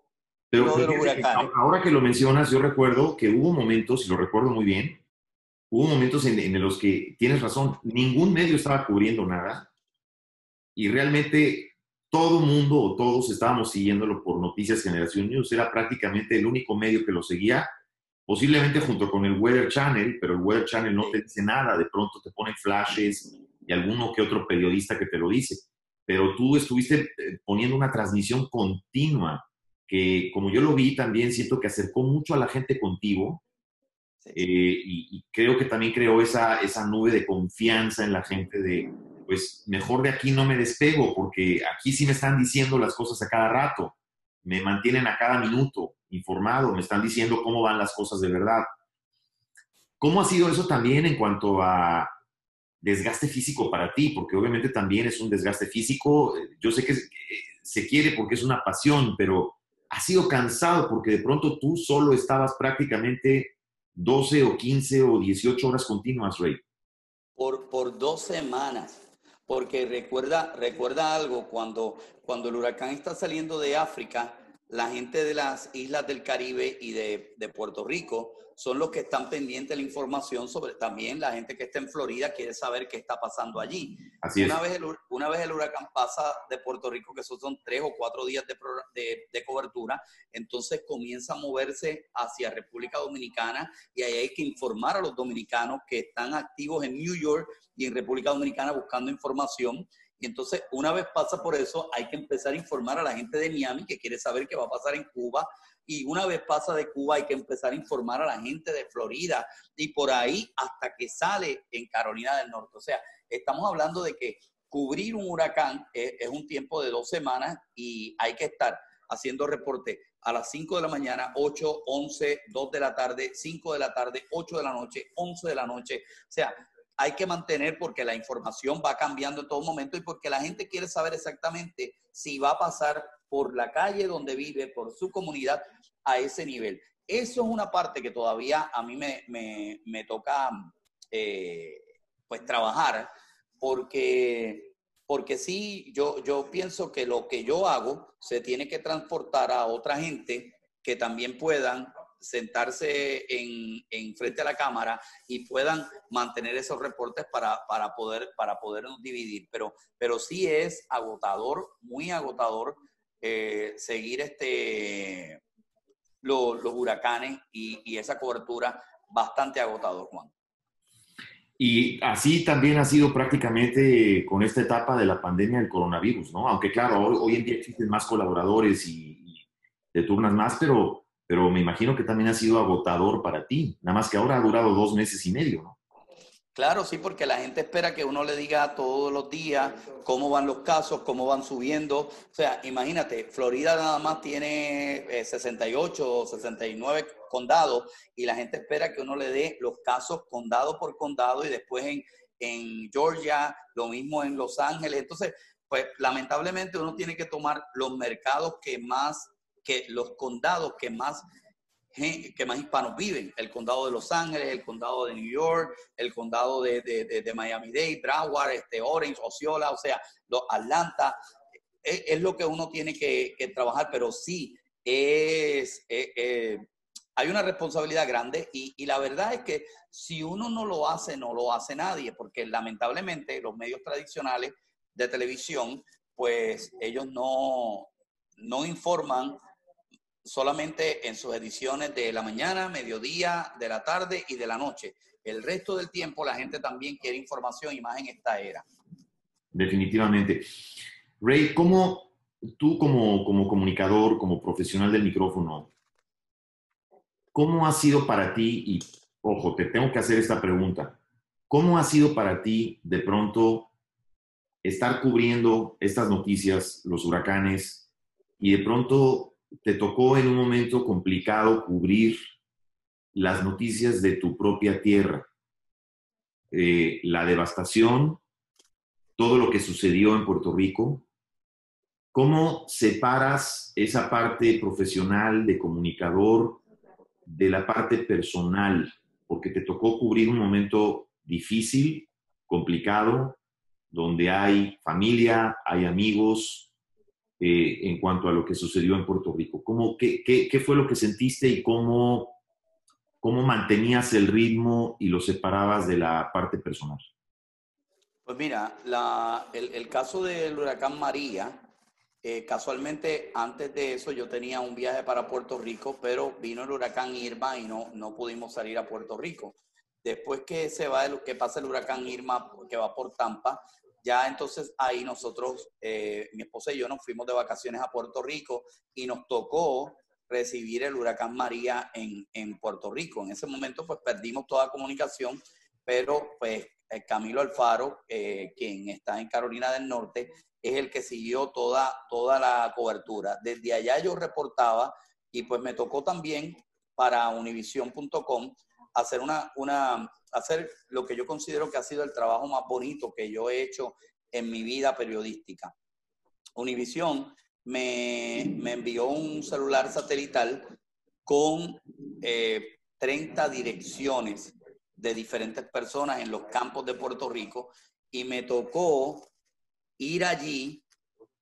Pero, de los huracanes. Ahora que lo mencionas, yo recuerdo que hubo momentos, y lo recuerdo muy bien, hubo momentos en, en los que tienes razón, ningún medio estaba cubriendo nada y realmente todo mundo o todos estábamos siguiéndolo por Noticias Generación News. Era prácticamente el único medio que lo seguía posiblemente junto con el Weather Channel, pero el Weather Channel no te dice nada, de pronto te ponen flashes y alguno que otro periodista que te lo dice, pero tú estuviste eh, poniendo una transmisión continua que como yo lo vi también siento que acercó mucho a la gente contigo eh, y, y, creo que también creó esa, esa nube de confianza en la gente de, pues mejor de aquí no me despego porque aquí sí me están diciendo las cosas a cada rato, me mantienen a cada minuto informado, me están diciendo cómo van las cosas de verdad. ¿Cómo ha sido eso también en cuanto a desgaste físico para ti? Porque obviamente también es un desgaste físico. Yo sé que se quiere porque es una pasión, pero ha sido cansado porque de pronto tú solo estabas prácticamente 12 o 15 o 18 horas continuas, Ray. Por, por dos semanas. Porque recuerda, recuerda algo, cuando, cuando el huracán está saliendo de África, la gente de las islas del Caribe y de, de, Puerto Rico son los que están pendientes de la información sobre también la gente que está en Florida quiere saber qué está pasando allí. Así una. Vez el, una vez el huracán pasa de Puerto Rico, que esos son tres o cuatro días de, de, de, cobertura, entonces comienza a moverse hacia República Dominicana y ahí hay que informar a los dominicanos que están activos en New York y en República Dominicana buscando información entonces, una vez pasa por eso, hay que empezar a informar a la gente de Miami que quiere saber qué va a pasar en Cuba. Y una vez pasa de Cuba, hay que empezar a informar a la gente de Florida y por ahí hasta que sale en Carolina del Norte. O sea, estamos hablando de que cubrir un huracán es, es un tiempo de dos semanas y hay que estar haciendo reporte a las 5 de la mañana, 8, 11, 2 de la tarde, 5 de la tarde, 8 de la noche, 11 de la noche. O sea, hay que mantener porque la información va cambiando en todo momento y porque la gente quiere saber exactamente si va a pasar por la calle donde vive, por su comunidad, a ese nivel. Eso es una parte que todavía a mí me, me, me toca eh, pues trabajar porque, porque sí, yo, yo pienso que lo que yo hago se tiene que transportar a otra gente que también puedan sentarse en, en, frente a la cámara y puedan mantener esos reportes para, para, poder, para podernos dividir. Pero, pero sí es agotador, muy agotador eh, seguir este, lo, los huracanes y, y esa cobertura bastante agotador, Juan. Y así también ha sido prácticamente con esta etapa de la pandemia del coronavirus, ¿no? Aunque claro, hoy, hoy en día existen más colaboradores y, y de turnas más, pero pero me imagino que también ha sido agotador para ti, nada más que ahora ha durado dos meses y medio, ¿no? Claro, sí, porque la gente espera que uno le diga todos los días cómo van los casos, cómo van subiendo. O sea, imagínate, Florida nada más tiene 68 o 69 condados y la gente espera que uno le dé los casos condado por condado y después en, en Georgia, lo mismo en Los Ángeles. Entonces, pues lamentablemente uno tiene que tomar los mercados que más, que los condados que más que más hispanos viven, el condado de Los Ángeles, el condado de New York, el condado de, de, Miami-Dade, Broward, este, Orange, Osceola, o sea, Atlanta, es, lo que uno tiene que, trabajar, pero sí, es, eh, eh, hay una responsabilidad grande y, y, la verdad es que si uno no lo hace, no lo hace nadie, porque lamentablemente los medios tradicionales de televisión, pues ellos no, no informan solamente en sus ediciones de la mañana, mediodía, de la tarde y de la noche. El resto del tiempo la gente también quiere información y más en esta era. Definitivamente. Ray, ¿cómo tú como, como comunicador, como profesional del micrófono, cómo ha sido para ti, y ojo, te tengo que hacer esta pregunta, ¿cómo ha sido para ti de pronto estar cubriendo estas noticias, los huracanes, y de pronto te tocó en un momento complicado cubrir las noticias de tu propia tierra, eh, la devastación, todo lo que sucedió en Puerto Rico. ¿Cómo separas esa parte profesional de comunicador de la parte personal? Porque te tocó cubrir un momento difícil, complicado, donde hay familia, hay amigos, eh, en cuanto a lo que sucedió en Puerto Rico. ¿Cómo, qué, qué, fue lo que sentiste y cómo, cómo mantenías el ritmo y lo separabas de la parte personal? Pues mira, la, el, el, caso del huracán María, eh, casualmente antes de eso yo tenía un viaje para Puerto Rico, pero vino el huracán Irma y no, no pudimos salir a Puerto Rico. Después que se va, que pasa el huracán Irma, que va por Tampa, ya entonces ahí nosotros, eh, mi esposa y yo nos fuimos de vacaciones a Puerto Rico y nos tocó recibir el huracán María en, en Puerto Rico. En ese momento pues perdimos toda comunicación, pero pues Camilo Alfaro, eh, quien está en Carolina del Norte, es el que siguió toda, toda la cobertura. Desde allá yo reportaba y pues me tocó también para univision.com hacer una, una, hacer lo que yo considero que ha sido el trabajo más bonito que yo he hecho en mi vida periodística. Univisión me, envió un celular satelital con 30 eh, direcciones de diferentes personas en los campos de Puerto Rico y me tocó ir allí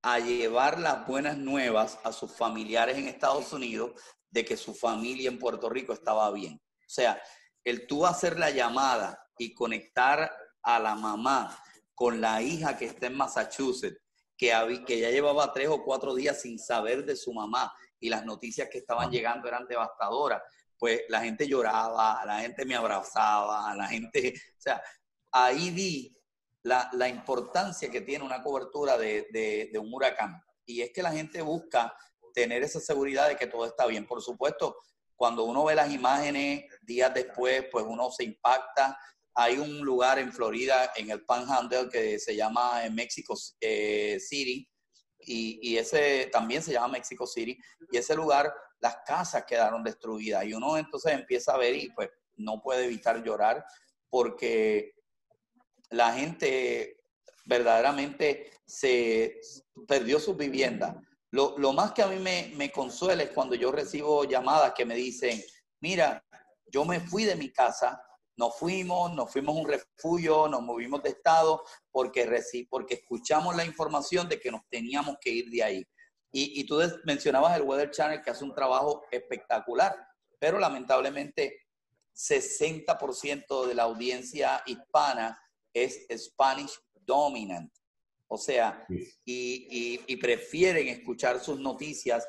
a llevar las buenas nuevas a sus familiares en Estados Unidos de que su familia en Puerto Rico estaba bien. O sea, el tú hacer la llamada y conectar a la mamá con la hija que está en Massachusetts, que, que ya llevaba tres o cuatro días sin saber de su mamá y las noticias que estaban llegando eran devastadoras, pues la gente lloraba, la gente me abrazaba, la gente, *laughs* o sea, ahí vi la, importancia que tiene una cobertura de, de un huracán. Y es que la gente busca tener esa seguridad de que todo está bien. Por supuesto, cuando uno ve las imágenes días después, pues uno se impacta. Hay un lugar en Florida, en el Panhandle, que se llama Mexico eh, City, y, ese también se llama Mexico City, y ese lugar, las casas quedaron destruidas, y uno entonces empieza a ver y pues no puede evitar llorar, porque la gente verdaderamente se perdió sus viviendas lo, más que a mí me, consuela es cuando yo recibo llamadas que me dicen, mira, yo me fui de mi casa, nos fuimos, nos fuimos a un refugio, nos movimos de estado porque, porque escuchamos la información de que nos teníamos que ir de ahí. Y, y tú mencionabas el Weather Channel que hace un trabajo espectacular, pero lamentablemente 60% de la audiencia hispana es Spanish dominant. O sea, y, prefieren escuchar sus noticias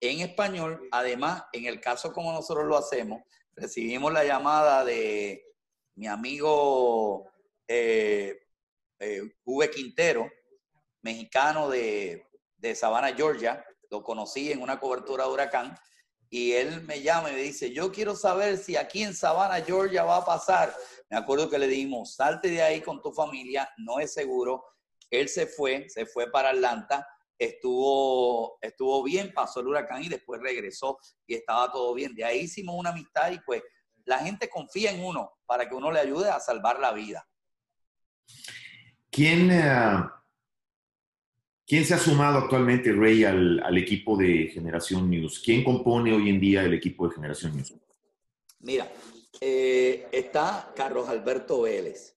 en español. Además, en el caso como nosotros lo hacemos, recibimos la llamada de mi amigo eh, eh Quintero, mexicano de, de Savannah, Georgia. Lo conocí en una cobertura de huracán y él me llama y me dice, yo quiero saber si aquí en Savannah, Georgia va a pasar. Me acuerdo que le dijimos, salte de ahí con tu familia, no es seguro. Él se fue, se fue para Atlanta, estuvo, estuvo bien, pasó el huracán y después regresó y estaba todo bien. De ahí hicimos una amistad y pues la gente confía en uno para que uno le ayude a salvar la vida. ¿Quién, eh, ¿quién se ha sumado actualmente, Rey, al, equipo de Generación News? ¿Quién compone hoy en día el equipo de Generación News? Mira, eh, está Carlos Alberto Vélez,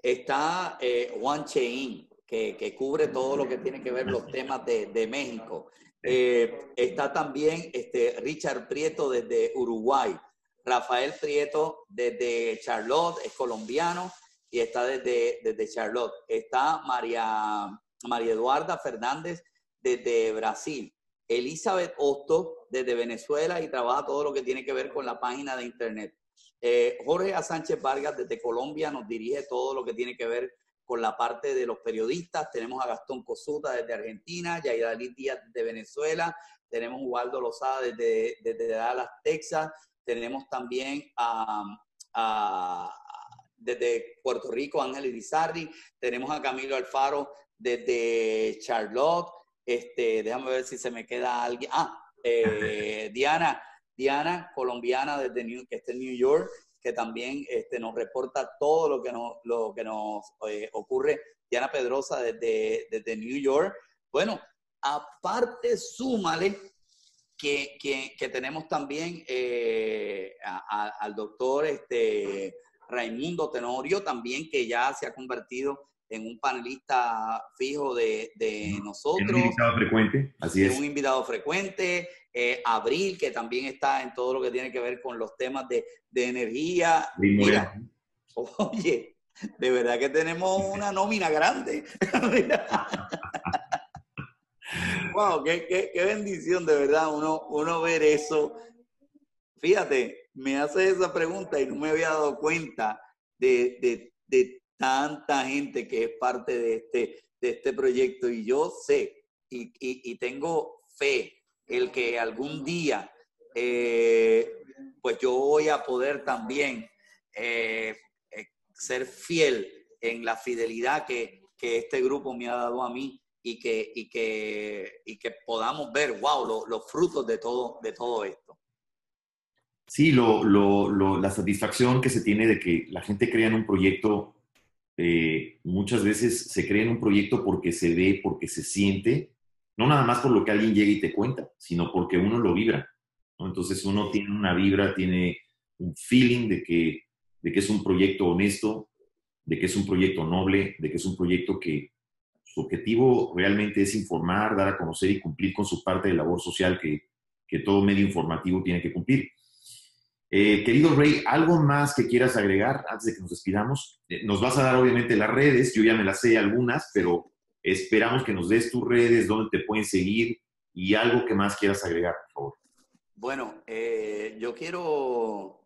está eh, Juan Cheín, que, cubre todo lo que tiene que ver los temas de, México. está también este, Richard Prieto desde Uruguay. Rafael Prieto desde Charlotte, es colombiano y está desde, desde Charlotte. Está María, María Eduarda Fernández desde Brasil. Elizabeth Osto desde Venezuela y trabaja todo lo que tiene que ver con la página de internet. Eh, Jorge A. Sánchez Vargas desde Colombia nos dirige todo lo que tiene que ver con la parte de los periodistas. Tenemos a Gastón Cosuta desde Argentina, Yaidalí Díaz de Venezuela, tenemos a Ubaldo Lozada desde, desde Dallas, Texas, tenemos también a, desde Puerto Rico, Ángel Irizarri. Tenemos a Camilo Alfaro desde Charlotte. Este, déjame ver si se me queda alguien. Ah, eh, *laughs* Diana, Diana, colombiana desde New, que está en New York, que también este, nos reporta todo lo que nos, lo que nos eh, ocurre. Diana Pedrosa desde, desde New York. Bueno, aparte, súmale que, que, tenemos también eh, al doctor este, Raimundo Tenorio, también que ya se ha convertido en un panelista fijo de, de nosotros. Un invitado frecuente, así es. Un invitado frecuente. Eh, Abril, que también está en todo lo que tiene que ver con los temas de, de energía. Mira, oye, de verdad que tenemos una nómina grande. *laughs* wow, qué, bendición de verdad uno, uno ver eso. Fíjate, me hace esa pregunta y no me había dado cuenta de, tanta gente que es parte de este, de este proyecto. Y yo sé y, tengo fe el que algún día, eh, pues yo voy a poder también eh, eh, ser fiel en la fidelidad que, que este grupo me ha dado a mí y que, y que, y que podamos ver, wow, los frutos de todo, de todo esto. Sí, lo, lo, la satisfacción que se tiene de que la gente crea en un proyecto, muchas veces se crea en un proyecto porque se ve, porque se siente, no nada más por lo que alguien llega y te cuenta, sino porque uno lo vibra. Entonces uno tiene una vibra, tiene un feeling de que, de que es un proyecto honesto, de que es un proyecto noble, de que es un proyecto que, su objetivo realmente es informar, dar a conocer y cumplir con su parte de labor social que, que todo medio informativo tiene que cumplir. Eh, querido Rey, ¿algo más que quieras agregar antes de que nos despidamos? Eh, nos vas a dar obviamente las redes, yo ya me las sé algunas, pero esperamos que nos des tus redes, dónde te pueden seguir y algo que más quieras agregar, por favor. Bueno, eh, yo quiero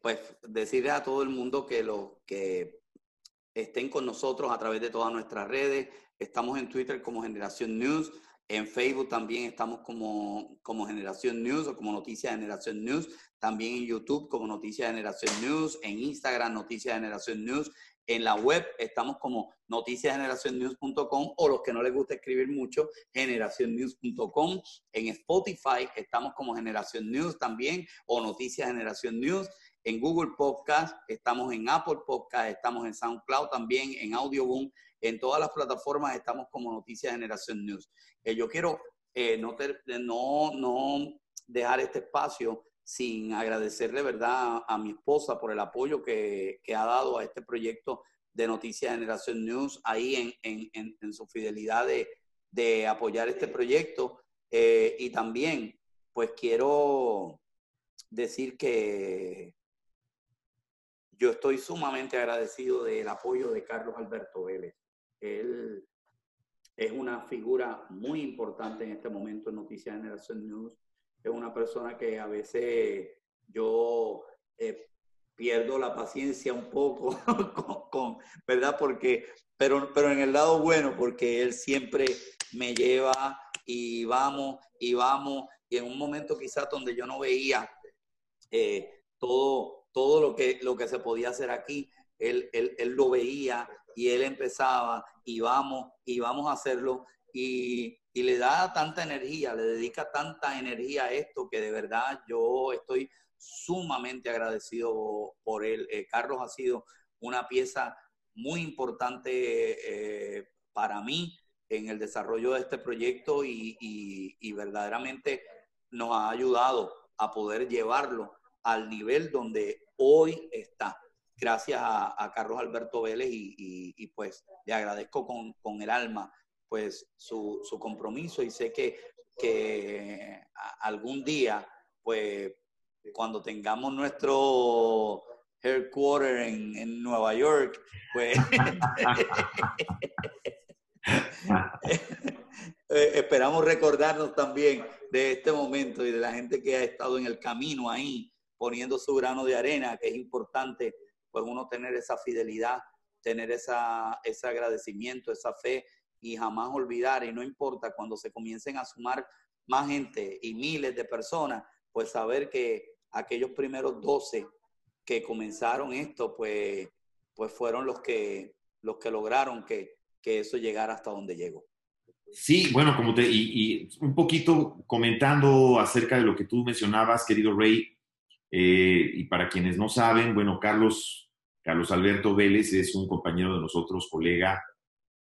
pues decirle a todo el mundo que lo que estén con nosotros a través de todas nuestras redes. Estamos en Twitter como Generación News. En Facebook también estamos como, como Generación News o como Noticias Generación News. También en YouTube como Noticias Generación News. En Instagram Noticias Generación News. En la web estamos como noticiasgeneracionnews.com o los que no les gusta escribir mucho, generacionnews.com. En Spotify estamos como Generación News también o Noticias Generación News en Google Podcast, estamos en Apple Podcast, estamos en SoundCloud también, en Audioboom, en todas las plataformas estamos como Noticias Generación News. Eh, yo quiero eh, no, no, no dejar este espacio sin agradecerle, ¿verdad?, a, mi esposa por el apoyo que, que, ha dado a este proyecto de Noticias Generación News, ahí en, en, en, su fidelidad de, de, apoyar este proyecto. Eh, y también, pues quiero decir que yo estoy sumamente agradecido del apoyo de Carlos Alberto Vélez. Él es una figura muy importante en este momento en Noticias Generación News. Es una persona que a veces yo eh, pierdo la paciencia un poco *laughs* con, ¿verdad? Porque, pero, pero en el lado bueno, porque él siempre me lleva y vamos y vamos y en un momento quizás donde yo no veía eh, todo, todo lo, que, lo que se podía hacer aquí, él, él, él, lo veía y él empezaba y vamos, y vamos a hacerlo y, y le da tanta energía, le dedica tanta energía a esto que de verdad yo estoy sumamente agradecido por él. Eh, Carlos ha sido una pieza muy importante eh, para mí en el desarrollo de este proyecto y, verdaderamente nos ha ayudado a poder llevarlo al nivel donde hoy está. Gracias a, Carlos Alberto Vélez y, y, pues le agradezco con, con el alma pues su, su, compromiso y sé que, que algún día pues cuando tengamos nuestro headquarter en, en Nueva York, pues *laughs* eh, esperamos recordarnos también de este momento y de la gente que ha estado en el camino ahí, poniendo su grano de arena, que es importante, pues uno tener esa fidelidad, tener esa, ese agradecimiento, esa fe y jamás olvidar, y no importa cuando se comiencen a sumar más gente y miles de personas, pues saber que aquellos primeros 12 que comenzaron esto, pues, pues fueron los que, los que lograron que, que eso llegara hasta donde llegó. Sí, bueno, como te, y, un poquito comentando acerca de lo que tú mencionabas, querido Rey, eh, y para quienes no saben, bueno, Carlos, Carlos Alberto Vélez es un compañero de nosotros, colega,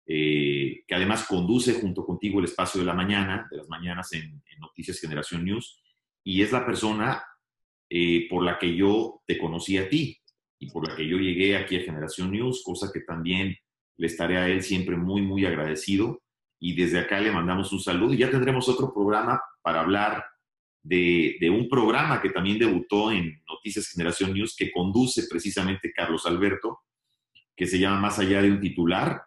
eh, que además conduce junto contigo el espacio de la mañana, de las mañanas en, Noticias Generación News, y es la persona eh, por la que yo te conocí a ti y por la que yo llegué aquí a Generación News, cosa que también le estaré a él siempre muy, muy agradecido. Y desde acá le mandamos un saludo y ya tendremos otro programa para hablar de, un programa que también debutó en Noticias Generación News que conduce precisamente Carlos Alberto, que se llama Más allá de un titular.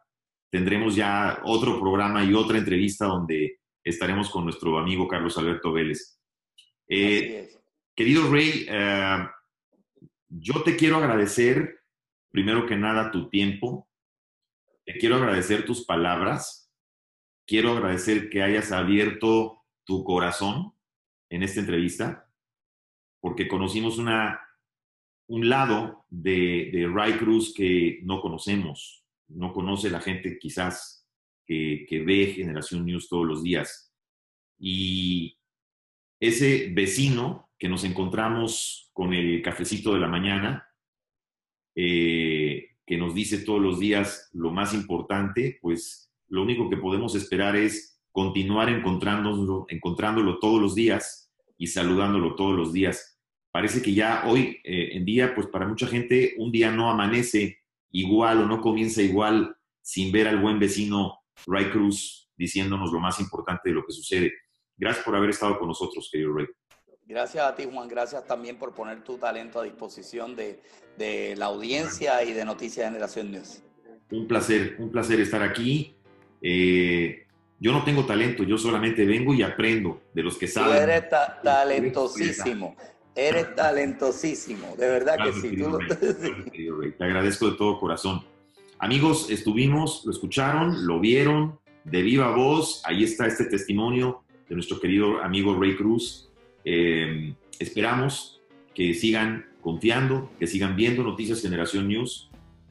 Tendremos ya otro programa y otra entrevista donde estaremos con nuestro amigo Carlos Alberto Vélez. Eh, querido Rey, eh, yo te quiero agradecer, primero que nada, tu tiempo. Te quiero agradecer tus palabras. Quiero agradecer que hayas abierto tu corazón en esta entrevista, porque conocimos una, un lado de, de Ray Cruz que no conocemos, no conoce la gente quizás que, ve Generación News todos los días. Y ese vecino que nos encontramos con el cafecito de la mañana, eh, que nos dice todos los días lo más importante, pues lo único que podemos esperar es continuar encontrándolo, encontrándolo todos los días y saludándolo todos los días. Parece que ya hoy eh, en día, pues para mucha gente, un día no amanece igual o no comienza igual sin ver al buen vecino Ray Cruz diciéndonos lo más importante de lo que sucede. Gracias por haber estado con nosotros, querido Ray. Gracias a ti, Juan. Gracias también por poner tu talento a disposición de, de la audiencia y de Noticias Generación News. Un placer, un placer estar aquí. Eh, yo no tengo talento, yo solamente vengo y aprendo de los que saben. Tú eres talentosísimo. Eres talentosísimo, de verdad que sí. *laughs* Te agradezco de todo corazón. Amigos, estuvimos, lo escucharon, lo vieron de viva voz. Ahí está este testimonio de nuestro querido amigo Ray Cruz. Eh, esperamos que sigan confiando, que sigan viendo Noticias Generación News.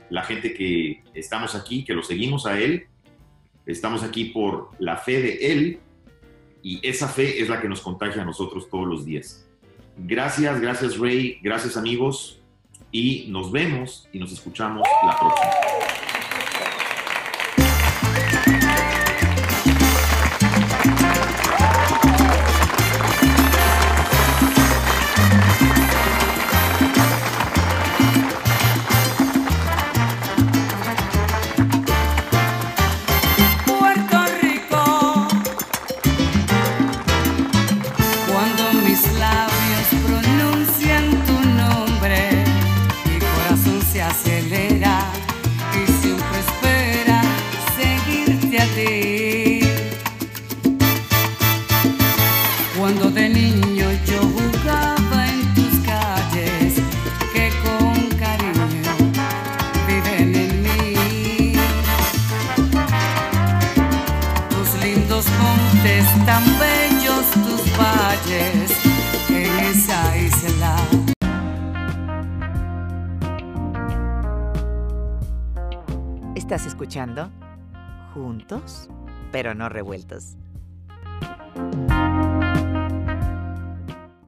La gente que estamos aquí, que lo seguimos a él, estamos aquí por la fe de él y esa fe es la que nos contagia a nosotros todos los días. Gracias, gracias Ray, gracias amigos y nos vemos y nos escuchamos la próxima. revueltas.